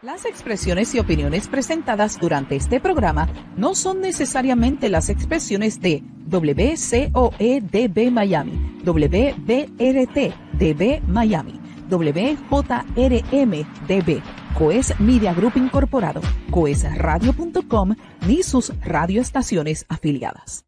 Las expresiones y opiniones presentadas durante este programa no son necesariamente las expresiones de WCOEDB Miami, WBRT DB Miami, WJRM DB, Coes Media Group Incorporado, coesradio.com ni sus radioestaciones afiliadas.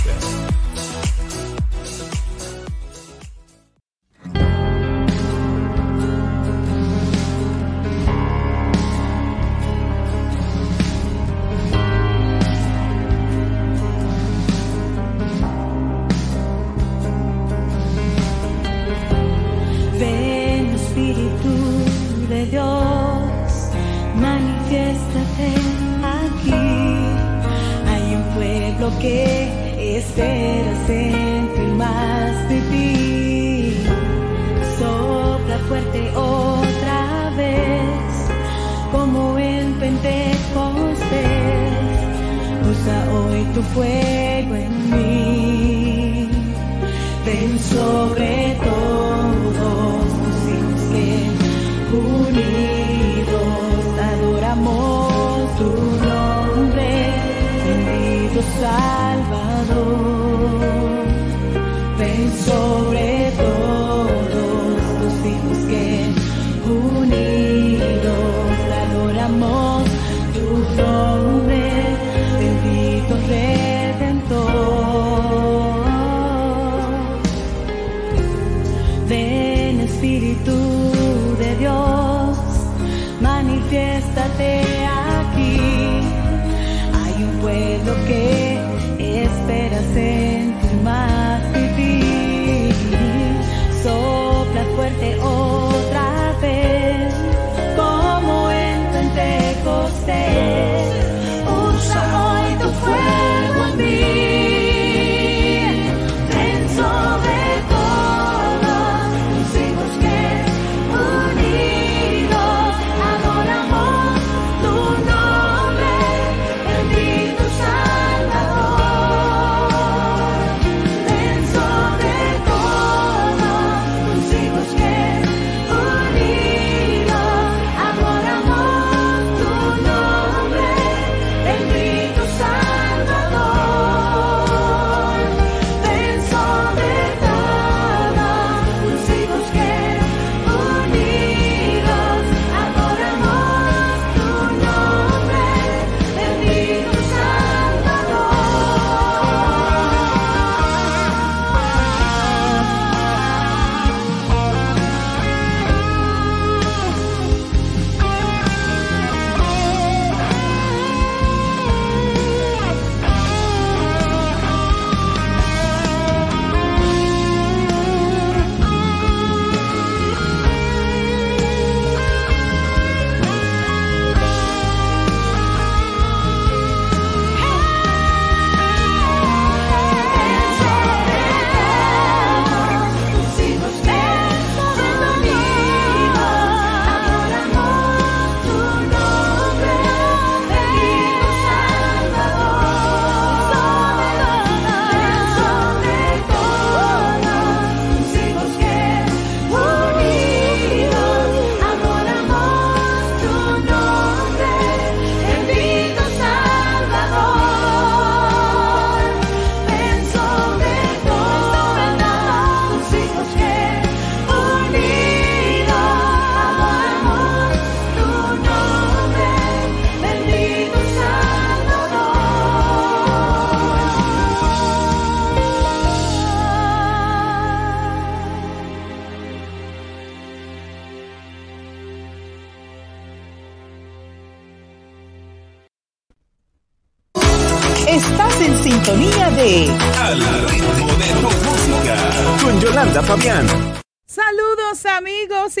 Salvador.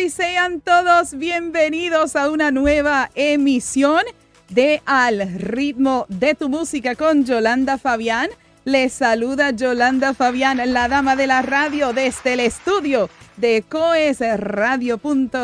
Y sean todos bienvenidos a una nueva emisión de Al ritmo de tu música con Yolanda Fabián. Les saluda Yolanda Fabián, la dama de la radio desde el estudio de coesradio.com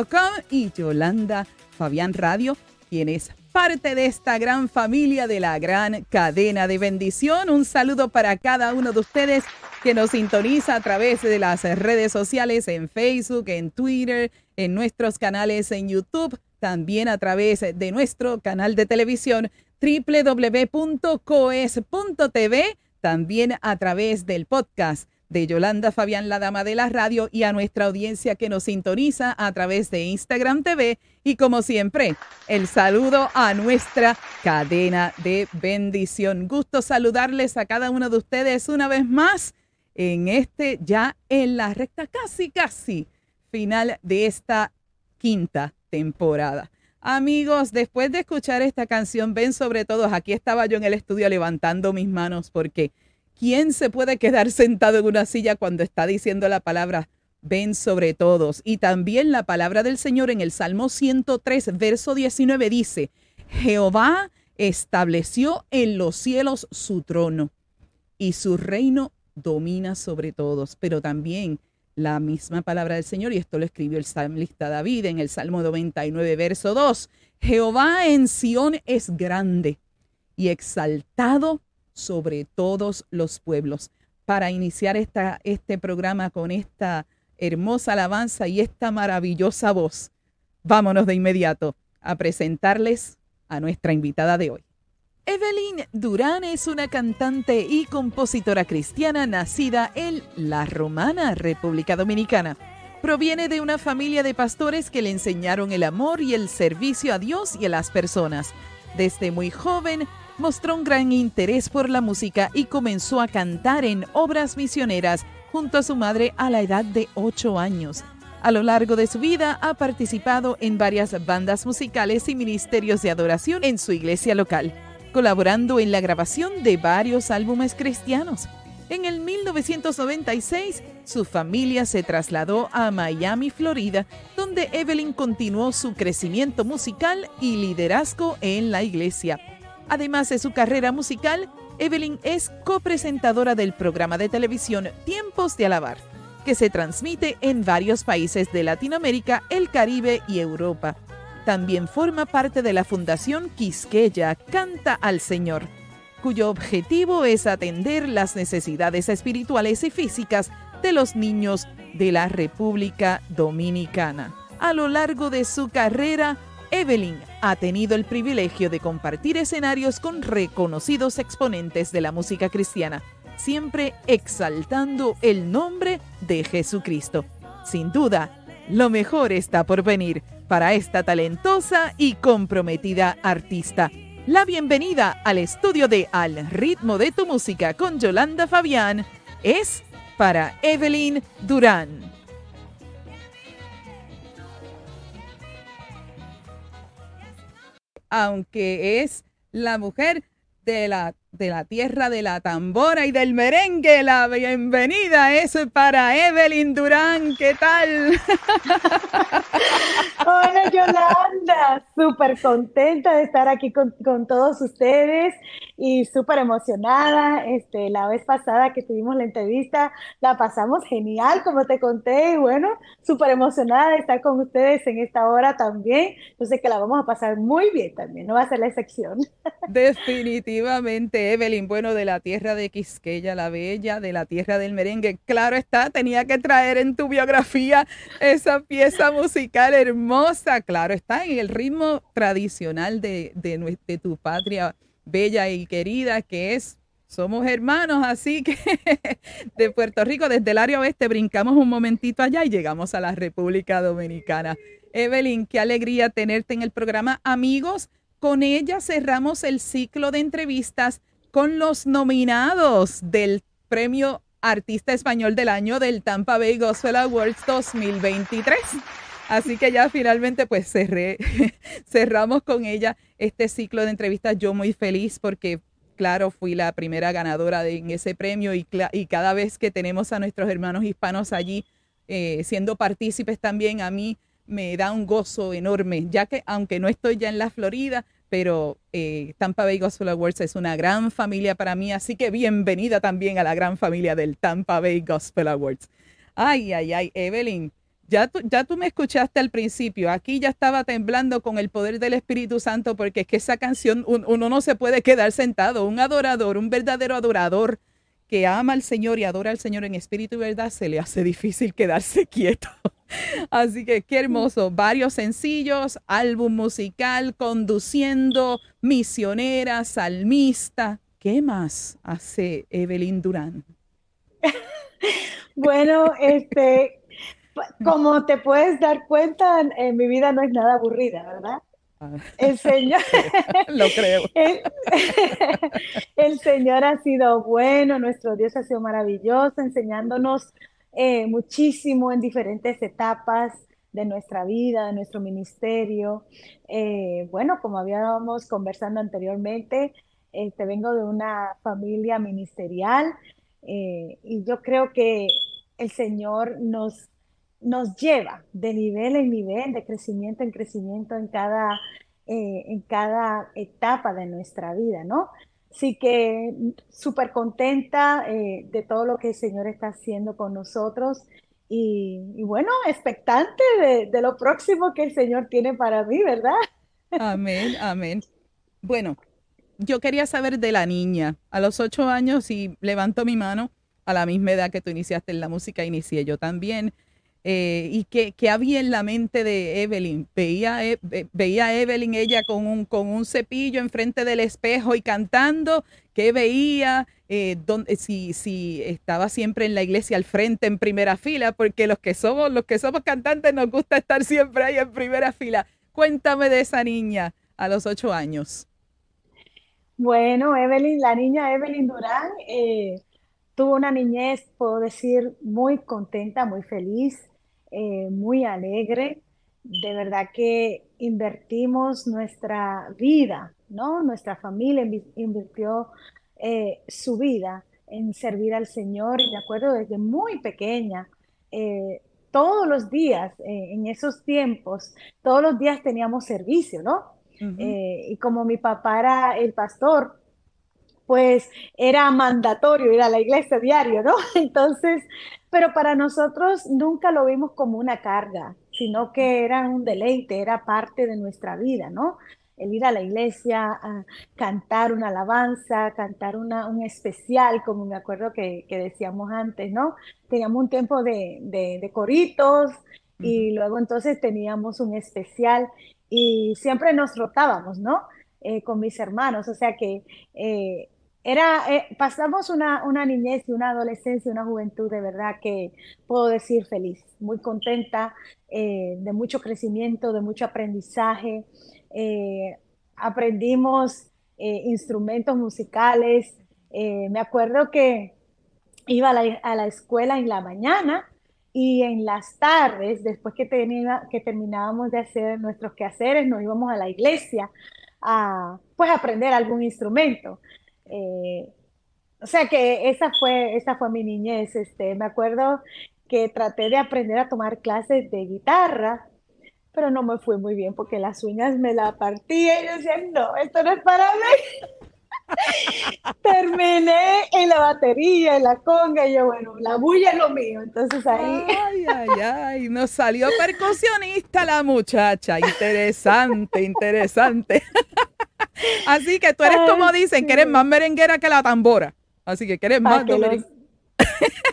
y Yolanda Fabián Radio, quien es parte de esta gran familia de la gran cadena de bendición. Un saludo para cada uno de ustedes que nos sintoniza a través de las redes sociales en Facebook, en Twitter, en nuestros canales en YouTube, también a través de nuestro canal de televisión www.coes.tv, también a través del podcast de Yolanda Fabián, la dama de la radio, y a nuestra audiencia que nos sintoniza a través de Instagram TV. Y como siempre, el saludo a nuestra cadena de bendición. Gusto saludarles a cada uno de ustedes una vez más en este ya en la recta casi, casi final de esta quinta temporada. Amigos, después de escuchar esta canción, ven sobre todo, aquí estaba yo en el estudio levantando mis manos porque ¿quién se puede quedar sentado en una silla cuando está diciendo la palabra ven sobre todos? Y también la palabra del Señor en el Salmo 103, verso 19 dice, Jehová estableció en los cielos su trono y su reino domina sobre todos, pero también la misma palabra del Señor, y esto lo escribió el salmista David en el Salmo 99, verso 2. Jehová en Sión es grande y exaltado sobre todos los pueblos. Para iniciar esta, este programa con esta hermosa alabanza y esta maravillosa voz, vámonos de inmediato a presentarles a nuestra invitada de hoy. Evelyn Durán es una cantante y compositora cristiana nacida en La Romana, República Dominicana. Proviene de una familia de pastores que le enseñaron el amor y el servicio a Dios y a las personas. Desde muy joven mostró un gran interés por la música y comenzó a cantar en obras misioneras junto a su madre a la edad de 8 años. A lo largo de su vida ha participado en varias bandas musicales y ministerios de adoración en su iglesia local colaborando en la grabación de varios álbumes cristianos. En el 1996, su familia se trasladó a Miami, Florida, donde Evelyn continuó su crecimiento musical y liderazgo en la iglesia. Además de su carrera musical, Evelyn es copresentadora del programa de televisión Tiempos de Alabar, que se transmite en varios países de Latinoamérica, el Caribe y Europa. También forma parte de la Fundación Quisqueya Canta al Señor, cuyo objetivo es atender las necesidades espirituales y físicas de los niños de la República Dominicana. A lo largo de su carrera, Evelyn ha tenido el privilegio de compartir escenarios con reconocidos exponentes de la música cristiana, siempre exaltando el nombre de Jesucristo. Sin duda, lo mejor está por venir para esta talentosa y comprometida artista. La bienvenida al estudio de Al ritmo de tu música con Yolanda Fabián es para Evelyn Durán. Aunque es la mujer de la, de la tierra de la tambora y del merengue, la bienvenida es para Evelyn Durán. ¿Qué tal? Hola Yolanda, súper contenta de estar aquí con, todos ustedes y súper emocionada. Este, la vez pasada que tuvimos la entrevista la pasamos genial, como te conté, y bueno, súper emocionada de estar con ustedes en esta hora también. Yo sé que la vamos a pasar muy bien también, no va a ser la excepción. Definitivamente, Evelyn, bueno, de la tierra de Quisqueya, la bella, de la tierra del merengue. Claro está, tenía que traer en tu biografía esa pieza musical hermosa, claro está, en el ritmo tradicional de, de, de tu patria bella y querida, que es, somos hermanos, así que de Puerto Rico, desde el área oeste, brincamos un momentito allá y llegamos a la República Dominicana. Evelyn, qué alegría tenerte en el programa. Amigos, con ella cerramos el ciclo de entrevistas con los nominados del premio Artista Español del Año del Tampa Bay Gospel Awards 2023. Así que ya finalmente pues cerré, cerramos con ella este ciclo de entrevistas. Yo muy feliz porque claro, fui la primera ganadora de, en ese premio y, cada vez que tenemos a nuestros hermanos hispanos allí eh, siendo partícipes también, a mí me da un gozo enorme, ya que aunque no estoy ya en la Florida, pero eh, Tampa Bay Gospel Awards es una gran familia para mí, así que bienvenida también a la gran familia del Tampa Bay Gospel Awards. Ay, ay, ay, Evelyn, Ya tú, ya tú me escuchaste al principio, aquí ya estaba temblando con el poder del Espíritu Santo porque es que esa canción un- uno no se puede quedar sentado, un adorador, un verdadero adorador que ama al Señor y adora al Señor en espíritu y verdad, se le hace difícil quedarse quieto. Así que qué hermoso, varios sencillos, álbum musical, conduciendo, misionera, salmista. ¿Qué más hace Evelyn Durán? Bueno, este, como te puedes dar cuenta, eh, mi vida no es nada aburrida, ¿verdad? Ah, El Señor, Lo creo. el, el Señor ha sido bueno, nuestro Dios ha sido maravilloso, enseñándonos eh, muchísimo en diferentes etapas de nuestra vida, de nuestro ministerio. Eh, bueno, como habíamos conversando anteriormente, este, vengo de una familia ministerial eh, y yo creo que el Señor nos, nos lleva de nivel en nivel, de crecimiento en crecimiento en cada, eh, en cada etapa de nuestra vida, ¿no? Así que súper contenta eh, de todo lo que el Señor está haciendo con nosotros y, bueno, expectante de, de lo próximo que el Señor tiene para mí, ¿verdad? Amén, amén. Bueno, yo quería saber de la niña. A los ocho años, y levanto mi mano, a la misma edad que tú iniciaste en la música, inicié yo también. Eh, ¿y qué, qué había en la mente de Evelyn? Veía, e- ve- veía a Evelyn ella con un, con un cepillo enfrente del espejo y cantando. ¿Qué veía? Eh, dónde- si, si estaba siempre en la iglesia al frente, en primera fila, porque los que somos, los que somos cantantes nos gusta estar siempre ahí en primera fila. Cuéntame de esa niña a los ocho años. Bueno, Evelyn, la niña Evelyn Durán eh, tuvo una niñez, puedo decir, muy contenta, muy feliz, eh, muy alegre. De verdad que invertimos nuestra vida, ¿no? Nuestra familia invi- invirtió eh, su vida en servir al Señor y me acuerdo desde muy pequeña, eh, todos los días, en esos tiempos, todos los días teníamos servicio, ¿no? Y como mi papá era el pastor, pues era mandatorio ir a la iglesia diario, ¿no? Entonces, pero para nosotros nunca lo vimos como una carga, sino que era un deleite, era parte de nuestra vida, ¿no? El ir a la iglesia, a cantar una alabanza, cantar una, un especial, como me acuerdo que, que decíamos antes, ¿no? Teníamos un tiempo de, de, de coritos y luego entonces teníamos un especial y siempre nos rotábamos, ¿no? Eh, con mis hermanos, o sea que eh, era, eh, pasamos una, una niñez y una adolescencia, una juventud de verdad que puedo decir feliz, muy contenta, eh, de mucho crecimiento, de mucho aprendizaje. Eh, aprendimos instrumentos musicales. Me acuerdo que iba a la, a la escuela en la mañana y en las tardes, después que, que terminábamos de hacer nuestros quehaceres, nos íbamos a la iglesia a pues aprender algún instrumento. Eh, o sea que esa fue, esa fue mi niñez. Este, me acuerdo que traté de aprender a tomar clases de guitarra, pero no me fue muy bien porque las uñas me la partía y yo decía, no, esto no es para mí. Terminé en la batería, en la conga, y yo, bueno, la bulla es lo mío. Entonces ahí, Ay, ay, ay, nos salió percusionista la muchacha. Interesante, interesante. Así que tú eres como dicen, que eres sí. más merenguera que la tambora. Así que que eres más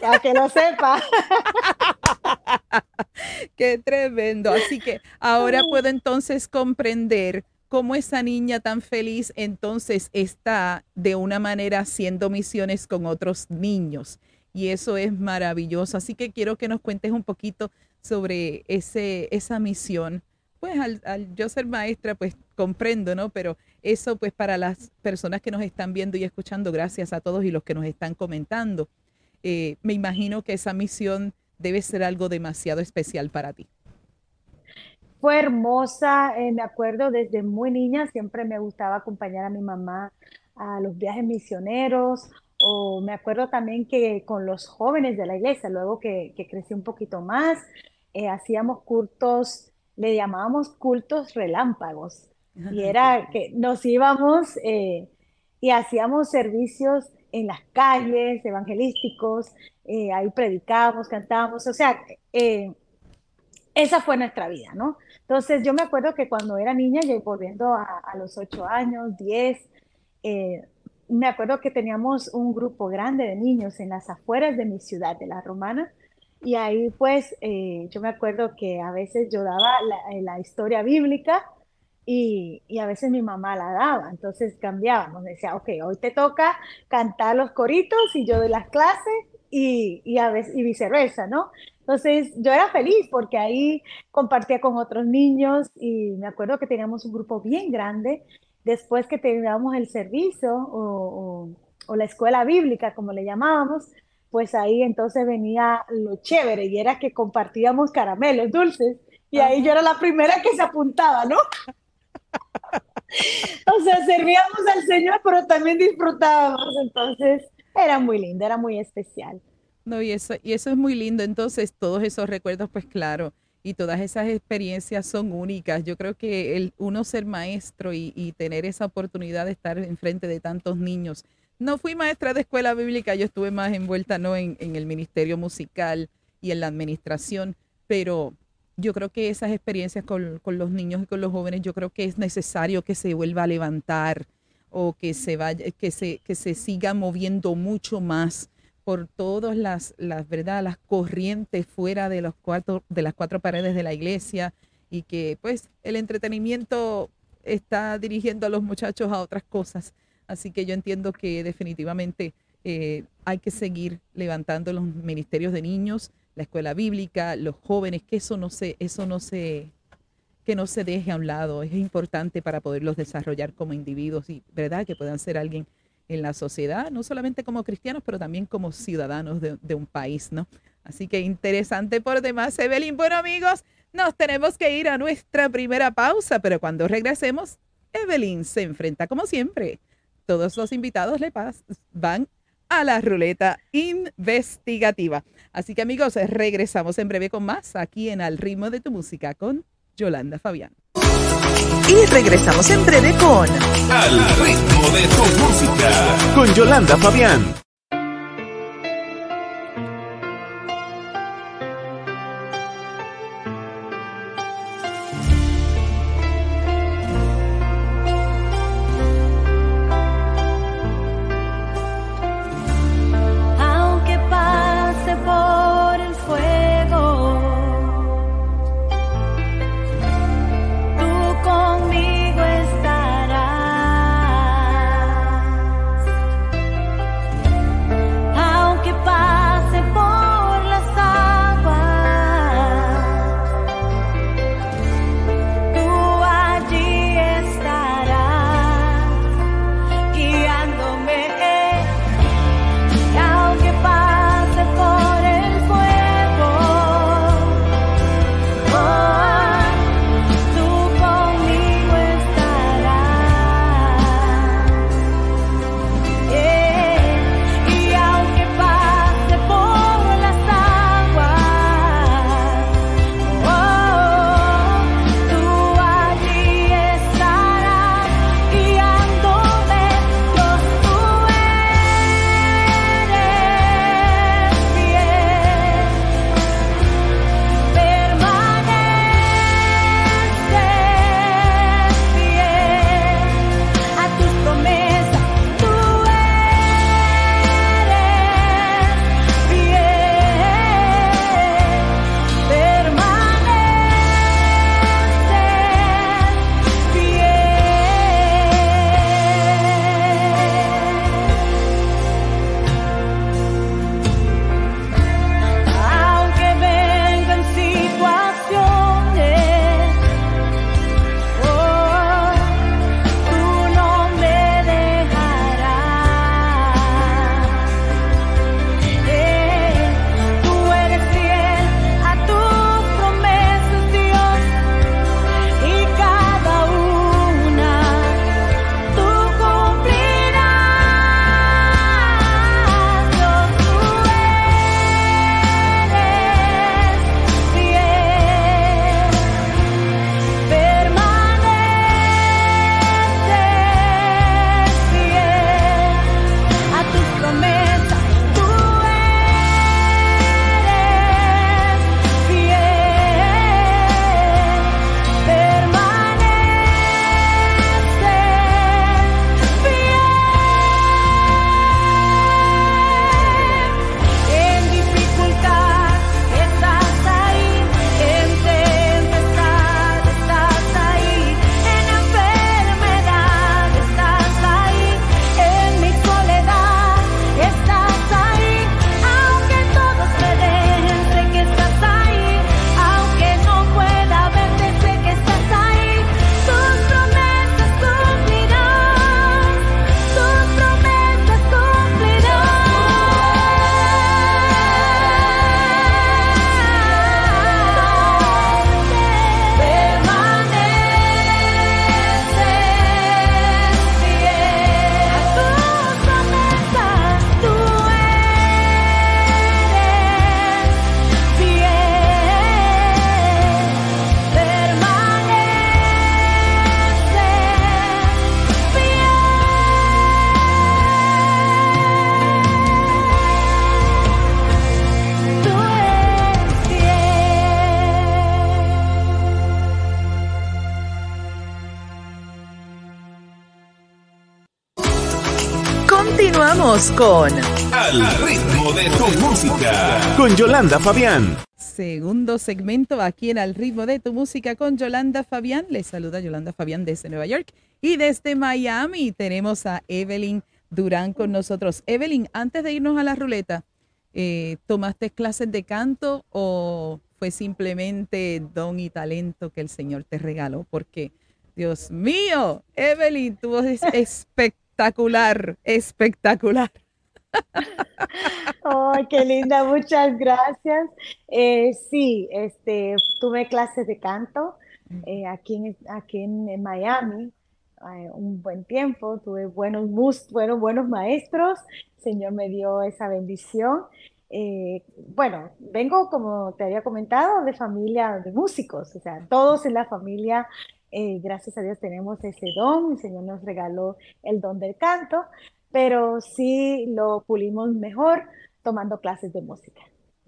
para que lo sepa. Qué tremendo. Así que ahora puedo entonces comprender cómo esa niña tan feliz entonces está de una manera haciendo misiones con otros niños. Y eso es maravilloso. Así que quiero que nos cuentes un poquito sobre ese, esa misión. Pues al, al yo ser maestra, pues comprendo, ¿no? Pero eso pues para las personas que nos están viendo y escuchando, gracias a todos y los que nos están comentando. Eh, me imagino que esa misión debe ser algo demasiado especial para ti. Fue hermosa, eh, me acuerdo desde muy niña, siempre me gustaba acompañar a mi mamá a los viajes misioneros, o me acuerdo también que con los jóvenes de la iglesia, luego que, que crecí un poquito más, eh, hacíamos cultos, le llamábamos cultos relámpagos, y era que nos íbamos eh, y hacíamos servicios en las calles evangelísticos, eh, ahí predicábamos, cantábamos, o sea, eh, esa fue nuestra vida, ¿no? Entonces yo me acuerdo que cuando era niña, ya volviendo a, a los ocho años, diez, eh, me acuerdo que teníamos un grupo grande de niños en las afueras de mi ciudad, de La Romana, y ahí pues eh, yo me acuerdo que a veces yo daba la, la historia bíblica y, y, a veces mi mamá la daba, entonces cambiábamos, decía, ok, hoy te toca cantar los coritos y yo doy las clases y, y, a veces, y viceversa, ¿no? Entonces yo era feliz porque ahí compartía con otros niños y me acuerdo que teníamos un grupo bien grande. Después que terminábamos el servicio o, o, o la escuela bíblica, como le llamábamos, pues ahí entonces venía lo chévere y era que compartíamos caramelos dulces y ahí yo era la primera que se apuntaba, ¿no? o sea, servíamos al Señor, pero también disfrutábamos, entonces era muy lindo, era muy especial. No, y eso, y eso es muy lindo. Entonces, todos esos recuerdos, pues claro, y todas esas experiencias son únicas. Yo creo que el uno ser maestro y, y tener esa oportunidad de estar enfrente de tantos niños. No fui maestra de escuela bíblica, yo estuve más envuelta no en, en el ministerio musical y en la administración, pero yo creo que esas experiencias con, con, los niños y con los jóvenes, yo creo que es necesario que se vuelva a levantar o que se vaya, que se, que se siga moviendo mucho más por todas las, las, ¿verdad? las corrientes fuera de, los cuatro, de las cuatro paredes de la iglesia y que pues el entretenimiento está dirigiendo a los muchachos a otras cosas. Así que yo entiendo que definitivamente eh, hay que seguir levantando los ministerios de niños, la escuela bíblica, los jóvenes, que eso no se, eso no se, que no se deje a un lado. Es importante para poderlos desarrollar como individuos y verdad que puedan ser alguien en la sociedad, no solamente como cristianos, pero también como ciudadanos de, un país, ¿no? Así que interesante por demás, Evelyn. Bueno, amigos, nos tenemos que ir a nuestra primera pausa, pero cuando regresemos, Evelyn se enfrenta, como siempre. Todos los invitados le van a la ruleta investigativa. Así que, amigos, regresamos en breve con más aquí en Al ritmo de tu música con Yolanda Fabián. Y regresamos en breve con Al ritmo de tu música con Yolanda Fabián. Con Al ritmo de tu música. Con Yolanda Fabián. Segundo segmento aquí en Al ritmo de tu música con Yolanda Fabián. Les saluda Yolanda Fabián desde Nueva York y desde Miami tenemos a Evelyn Durán con nosotros. Evelyn, antes de irnos a la ruleta, eh, ¿tomaste clases de canto o fue simplemente don y talento que el Señor te regaló? Porque, Dios mío, Evelyn, tu voz es espectacular, espectacular. ¡Ay, qué linda! Muchas gracias. Eh, sí, este, tuve clases de canto eh, aquí, en, aquí en, Miami eh, un buen tiempo. Tuve buenos, mus- buenos, buenos maestros. El Señor me dio esa bendición. Bueno, vengo, como te había comentado, de familia de músicos. O sea, todos en la familia, eh, gracias a Dios, tenemos ese don. El Señor nos regaló el don del canto pero sí lo pulimos mejor tomando clases de música.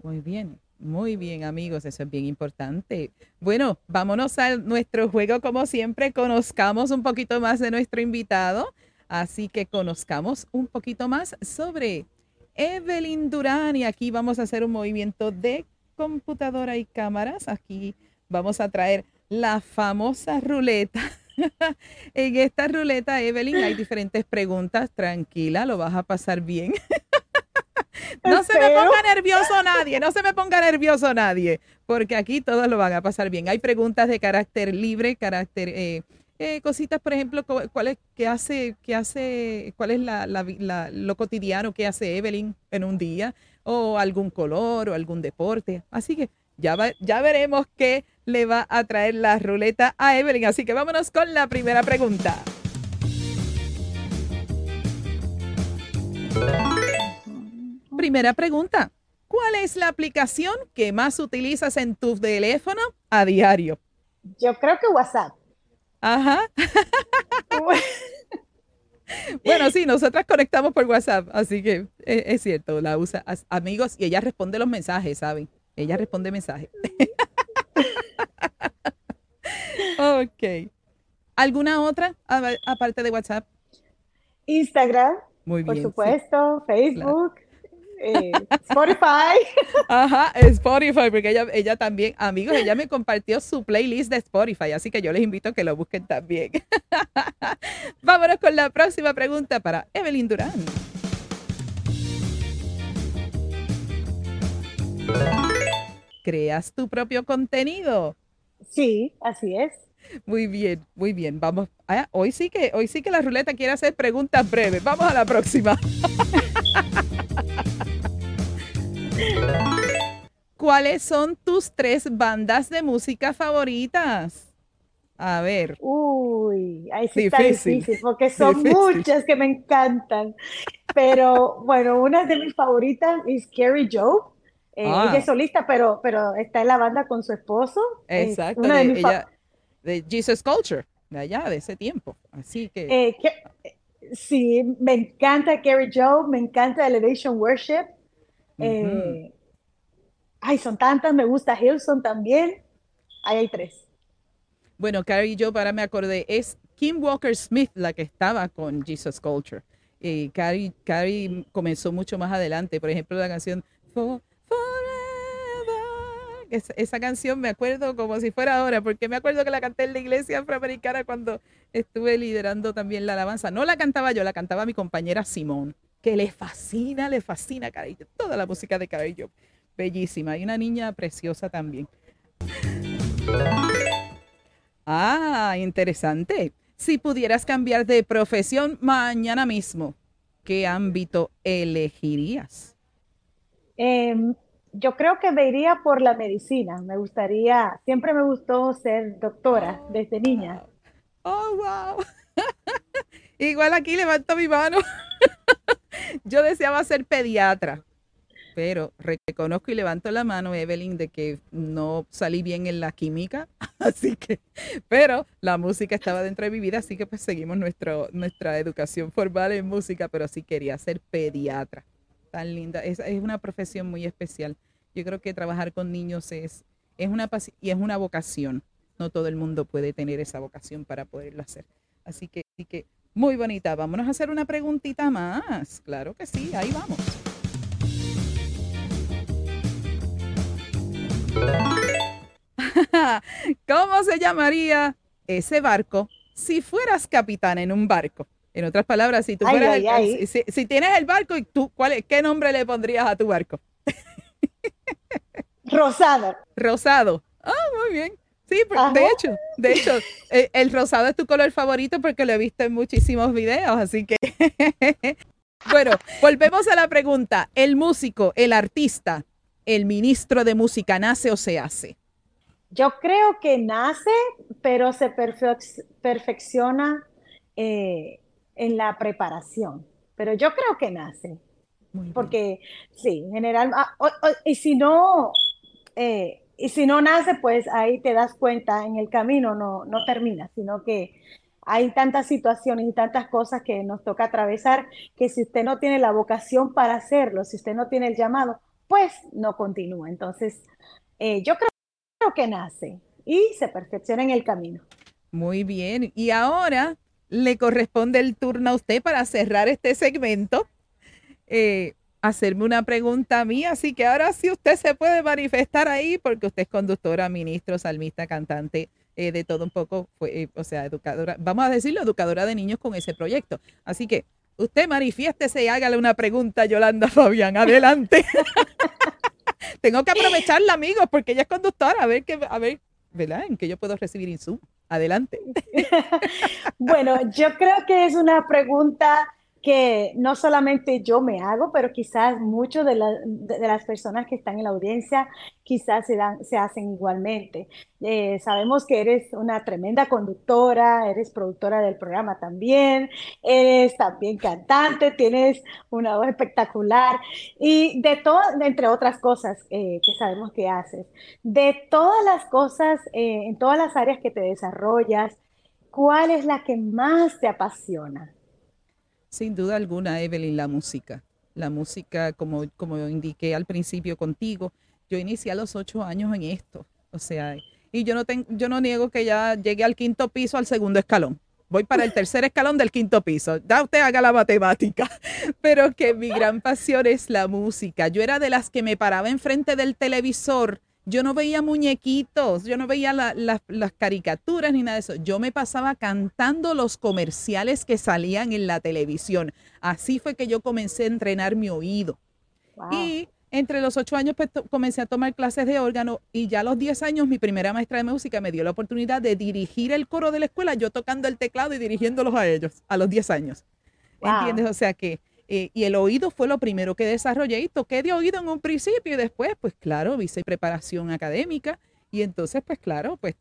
Muy bien, muy bien amigos, eso es bien importante. Bueno, vámonos a nuestro juego como siempre, conozcamos un poquito más de nuestro invitado, así que conozcamos un poquito más sobre Evelyn Durán y aquí vamos a hacer un movimiento de computadora y cámaras. Aquí vamos a traer la famosa ruleta. en esta ruleta, Evelyn, hay diferentes preguntas. Tranquila, lo vas a pasar bien. No se me ponga nervioso nadie, no se me ponga nervioso nadie, porque aquí todos lo van a pasar bien. Hay preguntas de carácter libre, carácter, eh, eh, cositas, por ejemplo, cu- ¿cuál es, qué hace, qué hace, cuál es la, la vi- la- lo cotidiano que hace Evelyn en un día, o algún color, o algún deporte. Así que ya, va- ya veremos qué le va a traer la ruleta a Evelyn. Así que vámonos con la primera pregunta. Primera pregunta. ¿Cuál es la aplicación que más utilizas en tu teléfono a diario? Yo creo que WhatsApp. Ajá. Bueno, sí, nosotras conectamos por WhatsApp, así que es, es cierto, la usa amigos y ella responde los mensajes, ¿saben? Ella responde mensajes. ok. ¿Alguna otra aparte de WhatsApp? Instagram, Muy por bien. sí. supuesto, Facebook, eh, Spotify. Ajá, Spotify, porque ella, ella también, amigos, ella me compartió su playlist de Spotify, así que yo les invito a que lo busquen también. Vámonos con la próxima pregunta para Evelyn Durán. ¿Creas tu propio contenido? Sí, así es. Muy bien, muy bien. Vamos, ah, hoy sí que, hoy sí que la ruleta quiere hacer preguntas breves. Vamos a la próxima. ¿Cuáles son tus tres bandas de música favoritas? A ver, Uy, ahí sí está Difícil, difícil porque son difícil. muchas que me encantan. Pero bueno, una de mis favoritas es Carrie Joe. Eh, Ah. Ella es solista, pero, pero está en la banda con su esposo. Es exacto, una de de, mis fa- ella, de Jesus Culture, de allá, de ese tiempo. Así que, Eh, que- sí, me encanta Carrie Joe, me encanta Elevation Worship. Eh, ay, son tantas, me gusta Hillsong también. Ahí hay tres. bueno, Carrie yo, para me acordé, es Kim Walker Smith la que estaba con Jesus Culture. Y Carrie, Carrie comenzó mucho más adelante, por ejemplo, la canción For-. Esa, canción me acuerdo como si fuera ahora, porque me acuerdo que la canté en la iglesia afroamericana cuando estuve liderando también la alabanza. No la cantaba yo, la cantaba mi compañera Simón, que le fascina, le fascina Joe, toda la música de Joe. Bellísima. Y una niña preciosa también. Ah, interesante. Si pudieras cambiar de profesión mañana mismo, ¿qué ámbito elegirías? Em, yo creo que me iría por la medicina. Me gustaría, siempre me gustó ser doctora desde niña. Oh, wow. Igual aquí levanto mi mano. Yo deseaba ser pediatra, pero reconozco y levanto la mano, Evelyn, de que no salí bien en la química, así que, pero la música estaba dentro de mi vida, así que pues seguimos nuestro, nuestra educación formal en música, pero sí quería ser pediatra. Linda, es, una profesión muy especial. Yo creo que trabajar con niños es, es una y es una vocación. No todo el mundo puede tener esa vocación para poderlo hacer. Así que, así que Muy bonita. Vámonos a hacer una preguntita más. Claro que sí, ahí vamos. ¿Cómo se llamaría ese barco si fueras capitán en un barco? En otras palabras, si tú Ay, fueras, ay, el- ay. Si, si tienes el barco, ¿y tú, cuál, es- ¿qué nombre le pondrías a tu barco? Rosado. Rosado. Ah, muy bien. Sí, pues, de hecho, de hecho, eh, el rosado es tu color favorito porque lo he visto en muchísimos videos, así que bueno, volvemos a la pregunta. ¿El músico, el artista, el ministro de música nace o se hace? Yo creo que nace, pero se perfec- perfecciona eh, en la preparación. Pero yo creo que nace, Muy bien. porque sí, en general, ah, y si no, eh, y si no nace, pues ahí te das cuenta, en el camino no, no termina, sino que hay tantas situaciones y tantas cosas que nos toca atravesar, que si usted no tiene la vocación para hacerlo, si usted no tiene el llamado, pues no continúa. Entonces, eh, yo creo creo que nace y se perfecciona en el camino. Muy bien. Y ahora le corresponde el turno a usted para cerrar este segmento. eh, hacerme una pregunta a mí, así que ahora sí usted se puede manifestar ahí porque usted es conductora, ministro, salmista, cantante, eh, de todo un poco, eh, o sea, educadora, vamos a decirlo, educadora de niños con ese proyecto. Así que usted manifiéstese y hágale una pregunta a Yolanda Fabián. Adelante. Tengo que aprovecharla, amigos, porque ella es conductora, a ver qué, a ver, ¿verdad? En qué yo puedo recibir insumo. Adelante. Bueno, yo creo que es una pregunta que no solamente yo me hago, pero quizás muchos de, la- de las personas que están en la audiencia quizás se, dan, se hacen igualmente. Eh, sabemos que eres una tremenda conductora, eres productora del programa también, eres también cantante, tienes una voz espectacular y de todo, entre otras cosas eh, que sabemos que haces, de todas las cosas, eh, en todas las áreas que te desarrollas, ¿Cuál es la que más te apasiona? Sin duda alguna, Evelyn, la música. La música, como, como indiqué al principio contigo, yo inicié a los ocho años en esto. O sea, y yo no, tengo, yo no niego que ya llegué al quinto piso, al segundo escalón. Voy para el tercer escalón del quinto piso. Ya usted haga la matemática. Pero que mi gran pasión es la música. Yo era de las que me paraba enfrente del televisor. Yo no veía muñequitos, yo no veía la- la- las caricaturas ni nada de eso. Yo me pasaba cantando los comerciales que salían en la televisión. Así fue que yo comencé a entrenar mi oído. Wow. Y entre los ocho años pues, comencé a tomar clases de órgano y ya a los diez años mi primera maestra de música me dio la oportunidad de dirigir el coro de la escuela, yo tocando el teclado y dirigiéndolos a ellos a los diez años. Wow. ¿Entiendes? O sea que, eh, y el oído fue lo primero que desarrollé y toqué de oído en un principio y después, pues claro, hice preparación académica y entonces, pues claro, pues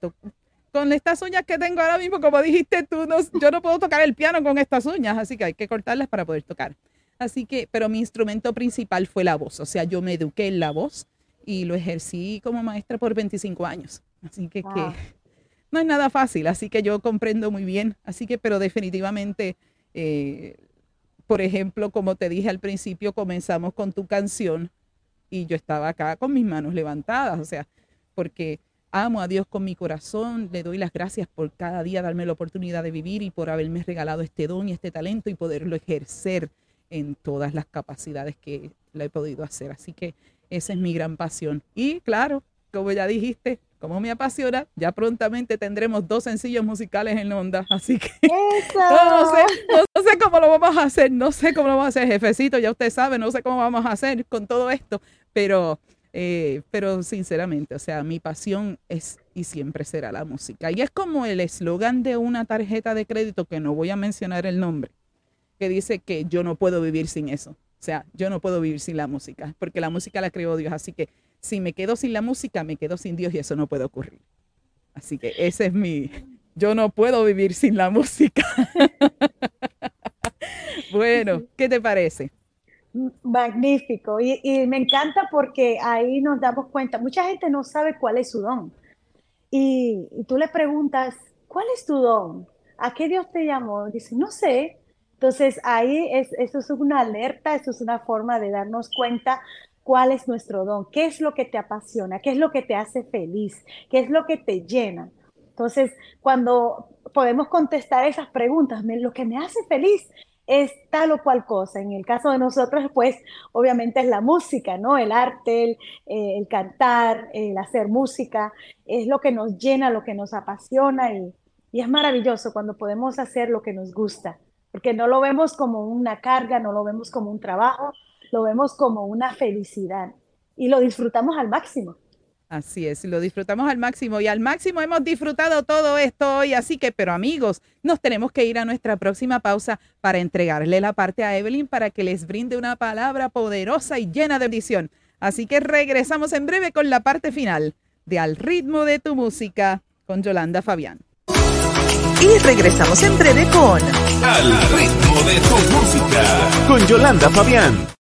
con estas uñas que tengo ahora mismo, como dijiste tú, no, yo no puedo tocar el piano con estas uñas, así que hay que cortarlas para poder tocar. Así que, pero mi instrumento principal fue la voz, o sea, yo me eduqué en la voz y lo ejercí como maestra por 25 años. Así que, no es nada fácil, así que yo comprendo muy bien. Así que, pero definitivamente, eh, por ejemplo, como te dije al principio, comenzamos con tu canción y yo estaba acá con mis manos levantadas, o sea, porque amo a Dios con mi corazón, le doy las gracias por cada día darme la oportunidad de vivir y por haberme regalado este don y este talento y poderlo ejercer en todas las capacidades que lo he podido hacer. Así que esa es mi gran pasión. Y claro, como ya dijiste, como me apasiona, ya prontamente tendremos dos sencillos musicales en onda. Así que no, sé, no sé cómo lo vamos a hacer, no sé cómo lo vamos a hacer, jefecito, ya usted sabe, no sé cómo vamos a hacer con todo esto, pero, eh, pero sinceramente, o sea, mi pasión es y siempre será la música. Y es como el eslogan de una tarjeta de crédito, que no voy a mencionar el nombre, que dice que yo no puedo vivir sin eso. O sea, yo no puedo vivir sin la música, porque la música la creó Dios, así que si me quedo sin la música, me quedo sin Dios y eso no puede ocurrir. Así que ese es mi, yo no puedo vivir sin la música. bueno, ¿qué te parece? Magnífico. Y, me encanta porque ahí nos damos cuenta, mucha gente no sabe cuál es su don. Y, y tú le preguntas, ¿cuál es tu don? ¿A qué Dios te llamó? Dice, no sé. Entonces ahí es, eso es una alerta, eso es una forma de darnos cuenta cuál es nuestro don, qué es lo que te apasiona, qué es lo que te hace feliz, qué es lo que te llena. Entonces, cuando podemos contestar esas preguntas, lo que me hace feliz es tal o cual cosa. En el caso de nosotros, pues, obviamente es la música, ¿no? El arte, el, eh, cantar, el hacer música, es lo que nos llena, lo que nos apasiona y es maravilloso cuando podemos hacer lo que nos gusta, porque no lo vemos como una carga, no lo vemos como un trabajo, lo vemos como una felicidad y lo disfrutamos al máximo. Así es, lo disfrutamos al máximo y al máximo hemos disfrutado todo esto hoy, así que, pero amigos, nos tenemos que ir a nuestra próxima pausa para entregarle la parte a Evelyn para que les brinde una palabra poderosa y llena de bendición. Así que regresamos en breve con la parte final de Al ritmo de tu música con Yolanda Fabián. Y regresamos en breve con Al ritmo de tu música. Con Yolanda Fabián.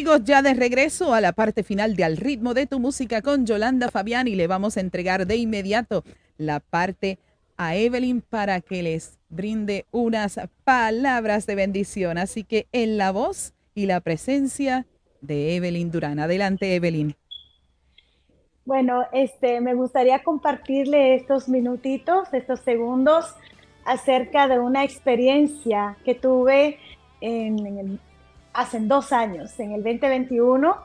Amigos, ya de regreso a la parte final de Al ritmo de tu música con Yolanda Fabián y le vamos a entregar de inmediato la parte a Evelyn para que les brinde unas palabras de bendición. Así que en la voz y la presencia de Evelyn Durán. Adelante, Evelyn. Bueno, este, me gustaría compartirle estos minutitos, estos segundos acerca de una experiencia que tuve en, en hace dos años, en el 2021,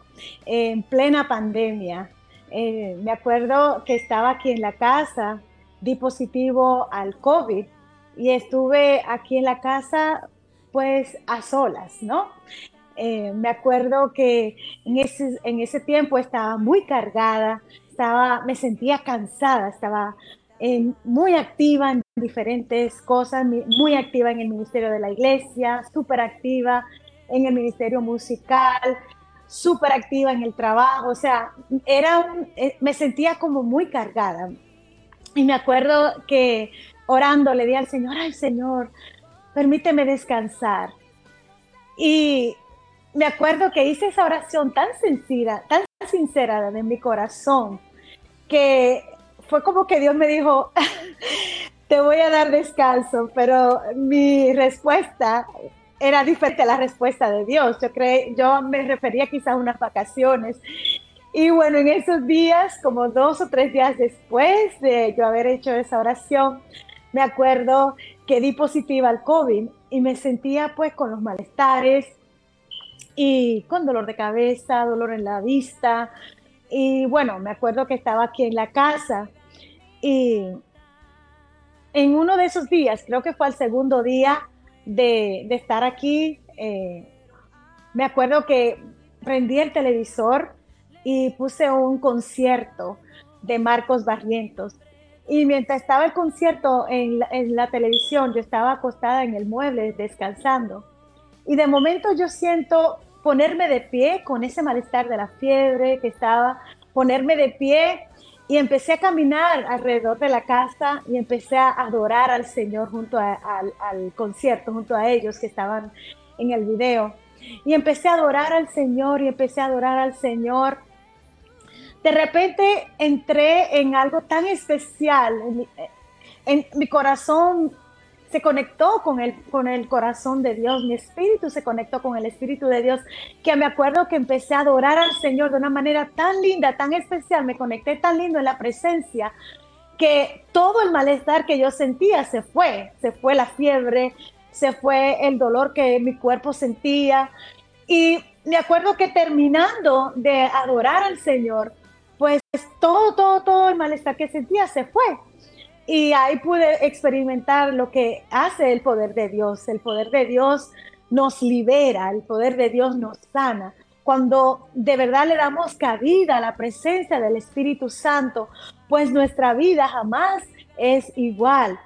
en plena pandemia. Eh, me acuerdo que estaba aquí en la casa, di positivo al COVID y estuve aquí en la casa pues a solas, ¿no? Eh, me acuerdo que en ese, en ese tiempo estaba muy cargada, estaba, me sentía cansada, estaba eh, muy activa en diferentes cosas, muy activa en el ministerio de la iglesia, súper activa en el ministerio musical, súper activa en el trabajo, o sea, era eh, me sentía como muy cargada. Y me acuerdo que orando le di al Señor, ay Señor, permíteme descansar. Y me acuerdo que hice esa oración tan sincera, tan sincera de mi corazón, que fue como que Dios me dijo, te voy a dar descanso, pero mi respuesta era diferente la respuesta de Dios. Yo, yo me refería quizás a unas vacaciones. Y bueno, en esos días, como dos o tres días después de yo haber hecho esa oración, me acuerdo que di positiva al COVID y me sentía pues con los malestares y con dolor de cabeza, dolor en la vista. Y bueno, me acuerdo que estaba aquí en la casa y en uno de esos días, creo que fue el segundo día de, estar aquí, eh, me acuerdo que prendí el televisor y puse un concierto de Marcos Barrientos. Y mientras estaba el concierto en en la televisión, yo estaba acostada en el mueble descansando. Y de momento yo siento ponerme de pie con ese malestar de la fiebre que estaba, ponerme de pie y empecé a caminar alrededor de la casa y empecé a adorar al Señor junto a, al, concierto, junto a ellos que estaban en el video. Y empecé a adorar al Señor y empecé a adorar al Señor. De repente entré en algo tan especial. En mi, en mi corazón se conectó con el, con el corazón de Dios, mi espíritu se conectó con el espíritu de Dios, que me acuerdo que empecé a adorar al Señor de una manera tan linda, tan especial, me conecté tan lindo en la presencia, que todo el malestar que yo sentía se fue, se fue la fiebre, se fue el dolor que mi cuerpo sentía. Y me acuerdo que terminando de adorar al Señor, pues todo, todo, todo el malestar que sentía se fue. Y ahí pude experimentar lo que hace el poder de Dios. El poder de Dios nos libera, el poder de Dios nos sana. Cuando de verdad le damos cabida a la presencia del Espíritu Santo, pues nuestra vida jamás es igual.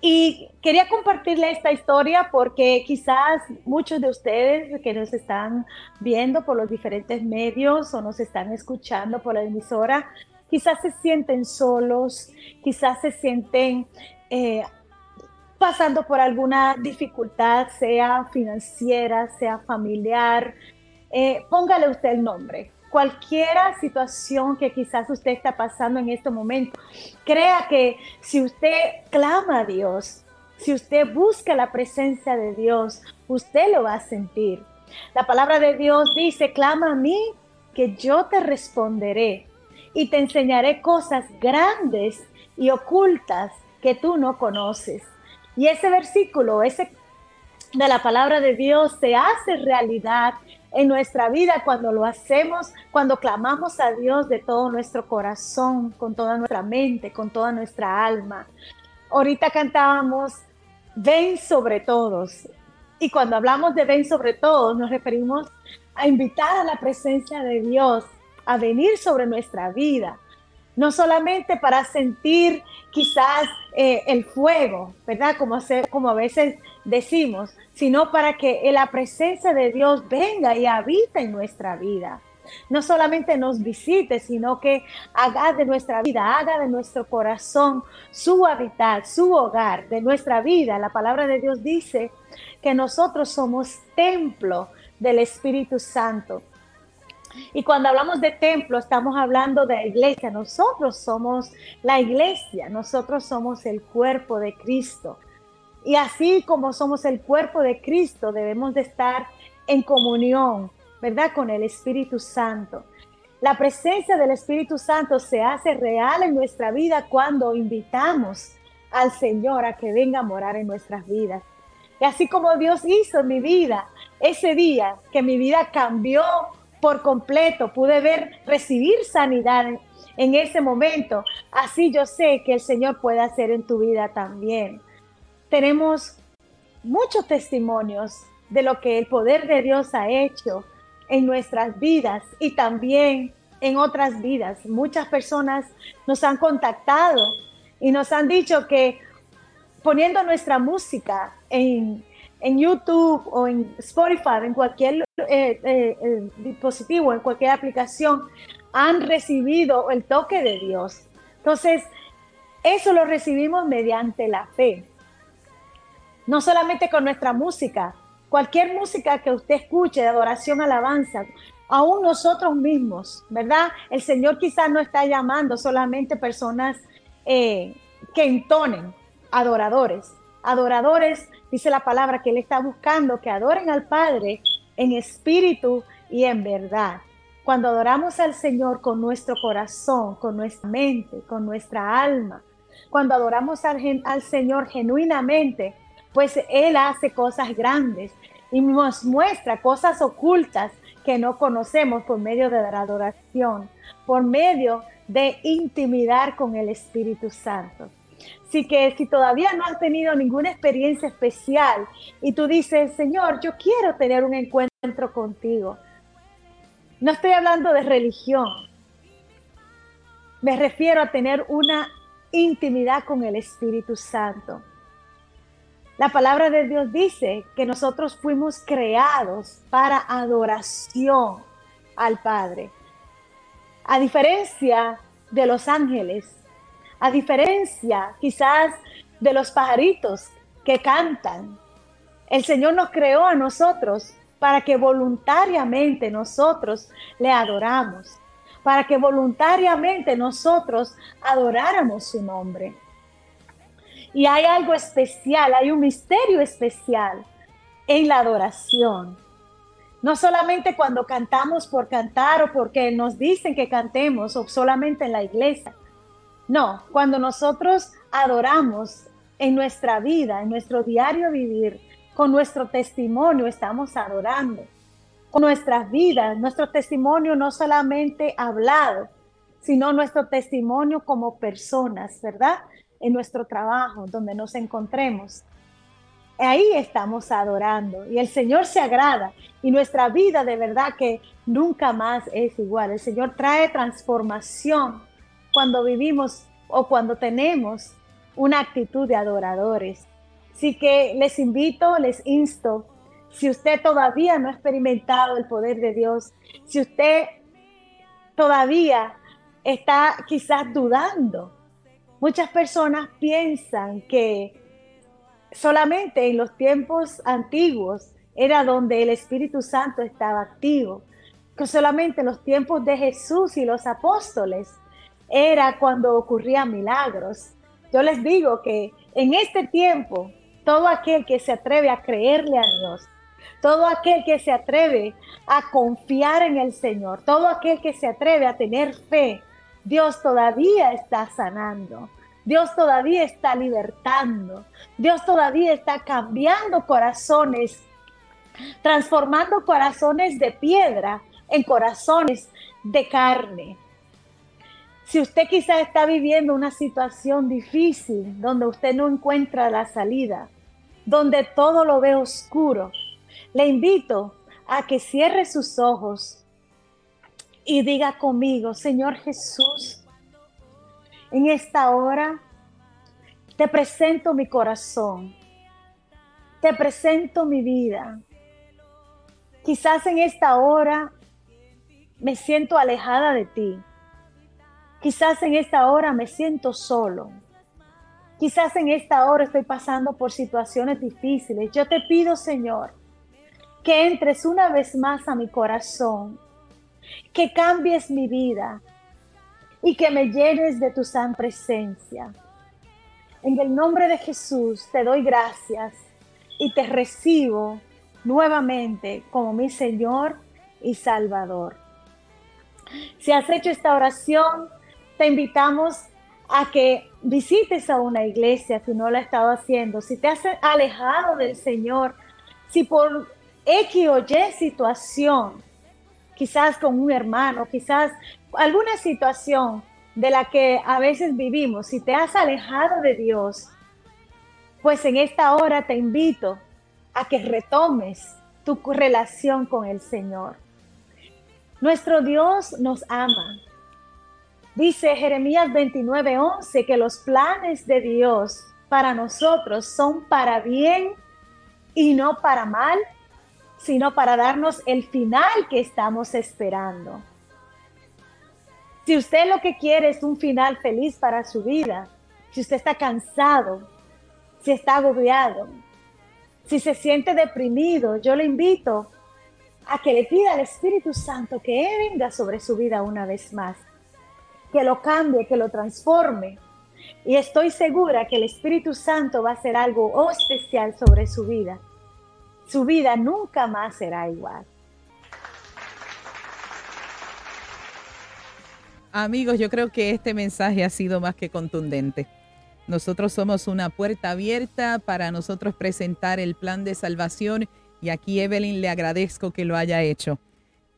Y quería compartirle esta historia porque quizás muchos de ustedes que nos están viendo por los diferentes medios o nos están escuchando por la emisora, quizás se sienten solos, quizás se sienten eh, pasando por alguna dificultad, sea financiera, sea familiar. Eh, póngale usted el nombre. Cualquiera situación que quizás usted está pasando en este momento, crea que si usted clama a Dios, si usted busca la presencia de Dios, usted lo va a sentir. La palabra de Dios dice, clama a mí, que yo te responderé y te enseñaré cosas grandes y ocultas que tú no conoces. Y ese versículo, ese de la palabra de Dios se hace realidad en nuestra vida cuando lo hacemos, cuando clamamos a Dios de todo nuestro corazón, con toda nuestra mente, con toda nuestra alma. Ahorita cantábamos, ven sobre todos. Y cuando hablamos de ven sobre todos, nos referimos a invitar a la presencia de Dios a venir sobre nuestra vida, no solamente para sentir quizás eh, el fuego, ¿verdad? Como, como a veces decimos, sino para que la presencia de Dios venga y habita en nuestra vida. No solamente nos visite, sino que haga de nuestra vida, haga de nuestro corazón su hábitat, su hogar, de nuestra vida. La palabra de Dios dice que nosotros somos templo del Espíritu Santo. Y cuando hablamos de templo, estamos hablando de iglesia. Nosotros somos la iglesia, nosotros somos el cuerpo de Cristo. Y así como somos el cuerpo de Cristo, debemos de estar en comunión, ¿verdad? Con el Espíritu Santo. La presencia del Espíritu Santo se hace real en nuestra vida cuando invitamos al Señor a que venga a morar en nuestras vidas. Y así como Dios hizo en mi vida ese día, que mi vida cambió por completo, pude ver, recibir sanidad en, ese momento, así yo sé que el Señor puede hacer en tu vida también. Tenemos muchos testimonios de lo que el poder de Dios ha hecho en nuestras vidas y también en otras vidas. Muchas personas nos han contactado y nos han dicho que poniendo nuestra música en, YouTube o en Spotify, en cualquier eh, eh, eh, dispositivo, en cualquier aplicación, han recibido el toque de Dios. Entonces, eso lo recibimos mediante la fe. No solamente con nuestra música, cualquier música que usted escuche de adoración, alabanza, aún nosotros mismos, ¿verdad? El Señor quizás no está llamando solamente personas eh, que entonen, adoradores. Adoradores, dice la palabra, que Él está buscando que adoren al Padre en espíritu y en verdad. Cuando adoramos al Señor con nuestro corazón, con nuestra mente, con nuestra alma, cuando adoramos al, al Señor genuinamente, pues Él hace cosas grandes y nos muestra cosas ocultas que no conocemos por medio de la adoración, por medio de intimidar con el Espíritu Santo. Así que si todavía no has tenido ninguna experiencia especial y tú dices, Señor, yo quiero tener un encuentro contigo, no estoy hablando de religión, me refiero a tener una intimidad con el Espíritu Santo. La palabra de Dios dice que nosotros fuimos creados para adoración al Padre. A diferencia de los ángeles, a diferencia quizás de los pajaritos que cantan, el Señor nos creó a nosotros para que voluntariamente nosotros le adoramos, para que voluntariamente nosotros adoráramos su nombre. Y hay algo especial, hay un misterio especial en la adoración. No solamente cuando cantamos por cantar o porque nos dicen que cantemos o solamente en la iglesia. No, cuando nosotros adoramos en nuestra vida, en nuestro diario vivir, con nuestro testimonio estamos adorando. Con nuestras vidas, nuestro testimonio no solamente hablado, sino nuestro testimonio como personas, ¿verdad? en nuestro trabajo, donde nos encontremos. Ahí estamos adorando y el Señor se agrada y nuestra vida de verdad que nunca más es igual. El Señor trae transformación cuando vivimos o cuando tenemos una actitud de adoradores. Así que les invito, les insto, si usted todavía no ha experimentado el poder de Dios, si usted todavía está quizás dudando Muchas personas piensan que solamente en los tiempos antiguos era donde el Espíritu Santo estaba activo, que solamente en los tiempos de Jesús y los apóstoles era cuando ocurrían milagros. Yo les digo que en este tiempo, todo aquel que se atreve a creerle a Dios, todo aquel que se atreve a confiar en el Señor, todo aquel que se atreve a tener fe, Dios todavía está sanando. Dios todavía está libertando. Dios todavía está cambiando corazones, transformando corazones de piedra en corazones de carne. Si usted quizá está viviendo una situación difícil donde usted no encuentra la salida, donde todo lo ve oscuro, le invito a que cierre sus ojos y diga conmigo, Señor Jesús, en esta hora te presento mi corazón, te presento mi vida. Quizás en esta hora me siento alejada de ti. Quizás en esta hora me siento solo. Quizás en esta hora estoy pasando por situaciones difíciles. Yo te pido, Señor, que entres una vez más a mi corazón que cambies mi vida y que me llenes de tu san presencia. En el nombre de Jesús te doy gracias y te recibo nuevamente como mi Señor y Salvador. Si has hecho esta oración, te invitamos a que visites a una iglesia si no lo has estado haciendo, si te has alejado del Señor, si por X o Y situación, quizás con un hermano, quizás alguna situación de la que a veces vivimos, si te has alejado de Dios, pues en esta hora te invito a que retomes tu relación con el Señor. Nuestro Dios nos ama. Dice Jeremías 29:11 que los planes de Dios para nosotros son para bien y no para mal, sino para darnos el final que estamos esperando. Si usted lo que quiere es un final feliz para su vida, si usted está cansado, si está agobiado, si se siente deprimido, yo le invito a que le pida al Espíritu Santo que venga sobre su vida una vez más, que lo cambie, que lo transforme. Y estoy segura que el Espíritu Santo va a hacer algo especial sobre su vida. Su vida nunca más será igual. Amigos, yo creo que este mensaje ha sido más que contundente. Nosotros somos una puerta abierta para nosotros presentar el plan de salvación y aquí Evelyn le agradezco que lo haya hecho.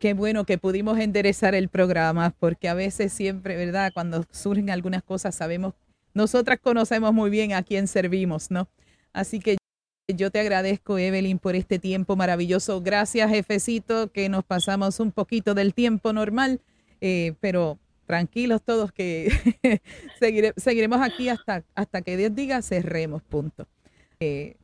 Qué bueno que pudimos enderezar el programa porque a veces siempre, ¿verdad? Cuando surgen algunas cosas sabemos, nosotras conocemos muy bien a quién servimos, ¿no? Así que yo te agradezco, Evelyn, por este tiempo maravilloso. Gracias, jefecito, que nos pasamos un poquito del tiempo normal, eh, pero tranquilos todos que seguiremos aquí hasta, hasta que Dios diga cerremos, punto. Eh,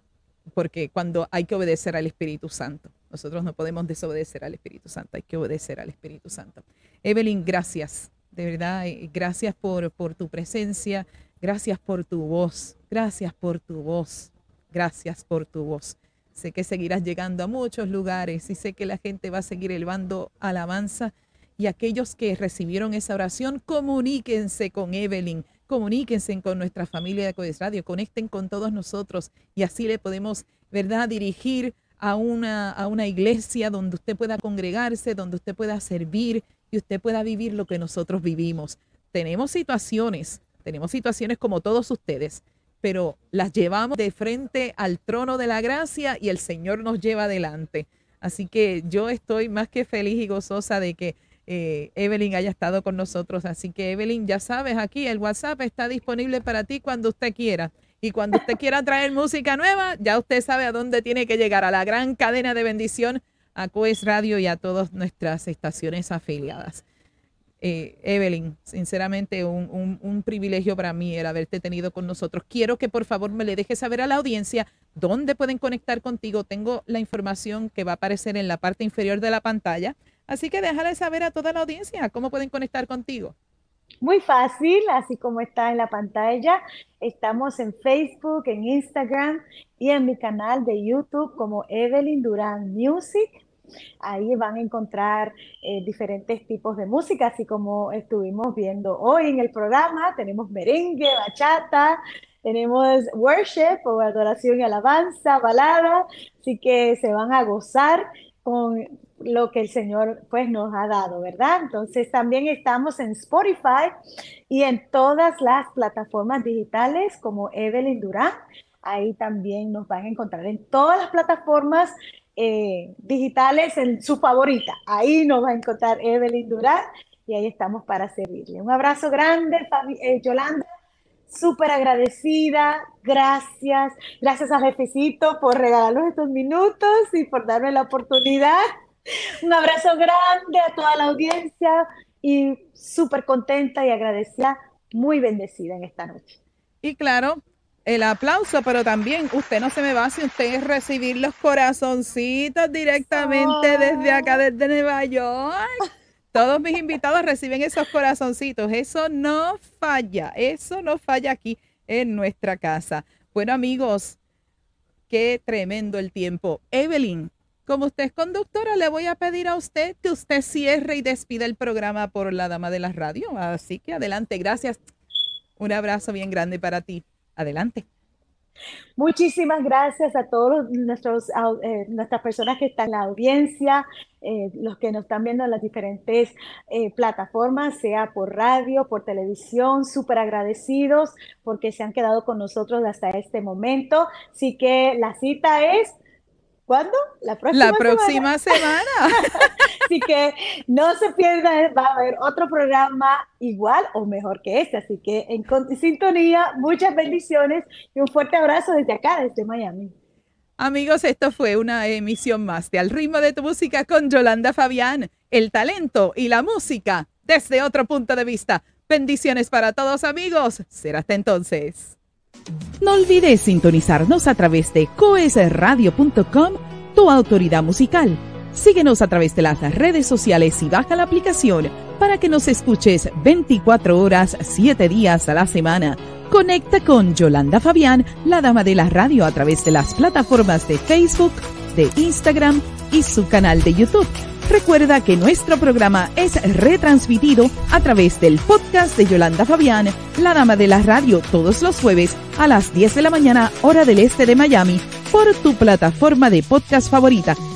porque cuando hay que obedecer al Espíritu Santo, nosotros no podemos desobedecer al Espíritu Santo, hay que obedecer al Espíritu Santo. Evelyn, gracias, de verdad, eh, gracias por, tu presencia, gracias por tu voz, gracias por tu voz, gracias por tu voz. Sé que seguirás llegando a muchos lugares y sé que la gente va a seguir elevando alabanza y aquellos que recibieron esa oración, comuníquense con Evelyn, comuníquense con nuestra familia de Codes Radio, conecten con todos nosotros y así le podemos, ¿verdad?, dirigir a una, a una iglesia donde usted pueda congregarse, donde usted pueda servir y usted pueda vivir lo que nosotros vivimos. Tenemos situaciones, tenemos situaciones como todos ustedes, pero las llevamos de frente al trono de la gracia y el Señor nos lleva adelante. Así que yo estoy más que feliz y gozosa de que eh, Evelyn haya estado con nosotros. Así que Evelyn, ya sabes, aquí el WhatsApp está disponible para ti cuando usted quiera. Y cuando usted quiera traer música nueva, ya usted sabe a dónde tiene que llegar, a la gran cadena de bendición, a Coes Radio y a todas nuestras estaciones afiliadas. Eh, Evelyn, sinceramente un, un, privilegio para mí el haberte tenido con nosotros. Quiero que por favor me le dejes saber a la audiencia dónde pueden conectar contigo. Tengo la información que va a aparecer en la parte inferior de la pantalla. Así que déjale saber a toda la audiencia cómo pueden conectar contigo. Muy fácil, así como está en la pantalla. Estamos en Facebook, en Instagram y en mi canal de YouTube como Evelyn Durán Music. Ahí van a encontrar eh, diferentes tipos de música, así como estuvimos viendo hoy en el programa. Tenemos merengue, bachata, tenemos worship o adoración y alabanza, balada, así que se van a gozar con lo que el Señor pues nos ha dado, ¿verdad? Entonces también estamos en Spotify y en todas las plataformas digitales como Evelyn Durán. Ahí también nos van a encontrar en todas las plataformas eh, digitales en su favorita. Ahí nos va a encontrar Evelyn Durán y ahí estamos para servirle. Un abrazo grande, eh, Yolanda. Súper agradecida, gracias, gracias a Jefecito por regalarnos estos minutos y por darme la oportunidad un abrazo grande a toda la audiencia y súper contenta y agradecida, muy bendecida en esta noche. Y claro, el aplauso, pero también usted no se me va si usted recibir los corazoncitos directamente desde acá, desde Nueva York. Todos mis invitados reciben esos corazoncitos. Eso no falla, eso no falla aquí en nuestra casa. Bueno, amigos, qué tremendo el tiempo. Evelyn, como usted es conductora, le voy a pedir a usted que usted cierre y despida el programa por la dama de la radio. Así que adelante, gracias. Un abrazo bien grande para ti. Adelante. Muchísimas gracias a todos eh, nuestras personas que están en la audiencia, eh, los que nos están viendo en las diferentes eh, plataformas, sea por radio, por televisión, súper agradecidos porque se han quedado con nosotros hasta este momento. Así que la cita es ¿Cuándo? La próxima, la próxima semana. así que no se pierdan, va a haber otro programa igual o mejor que este. Así que en sintonía, muchas bendiciones y un fuerte abrazo desde acá, desde Miami. Amigos, esto fue una emisión más de Al ritmo de tu música con Yolanda Fabián. El talento y la música desde otro punto de vista. Bendiciones para todos amigos. Será hasta entonces. No olvides sintonizarnos a través de coesradio.com, tu autoridad musical. Síguenos a través de las redes sociales y baja la aplicación para que nos escuches 24 horas, 7 días a la semana. Conecta con Yolanda Fabián, la dama de la radio, a través de las plataformas de Facebook, de Instagram y su canal de YouTube. Recuerda que nuestro programa es retransmitido a través del podcast de Yolanda Fabián, la dama de la radio, todos los jueves a las 10 de la mañana, hora del este de Miami, por tu plataforma de podcast favorita.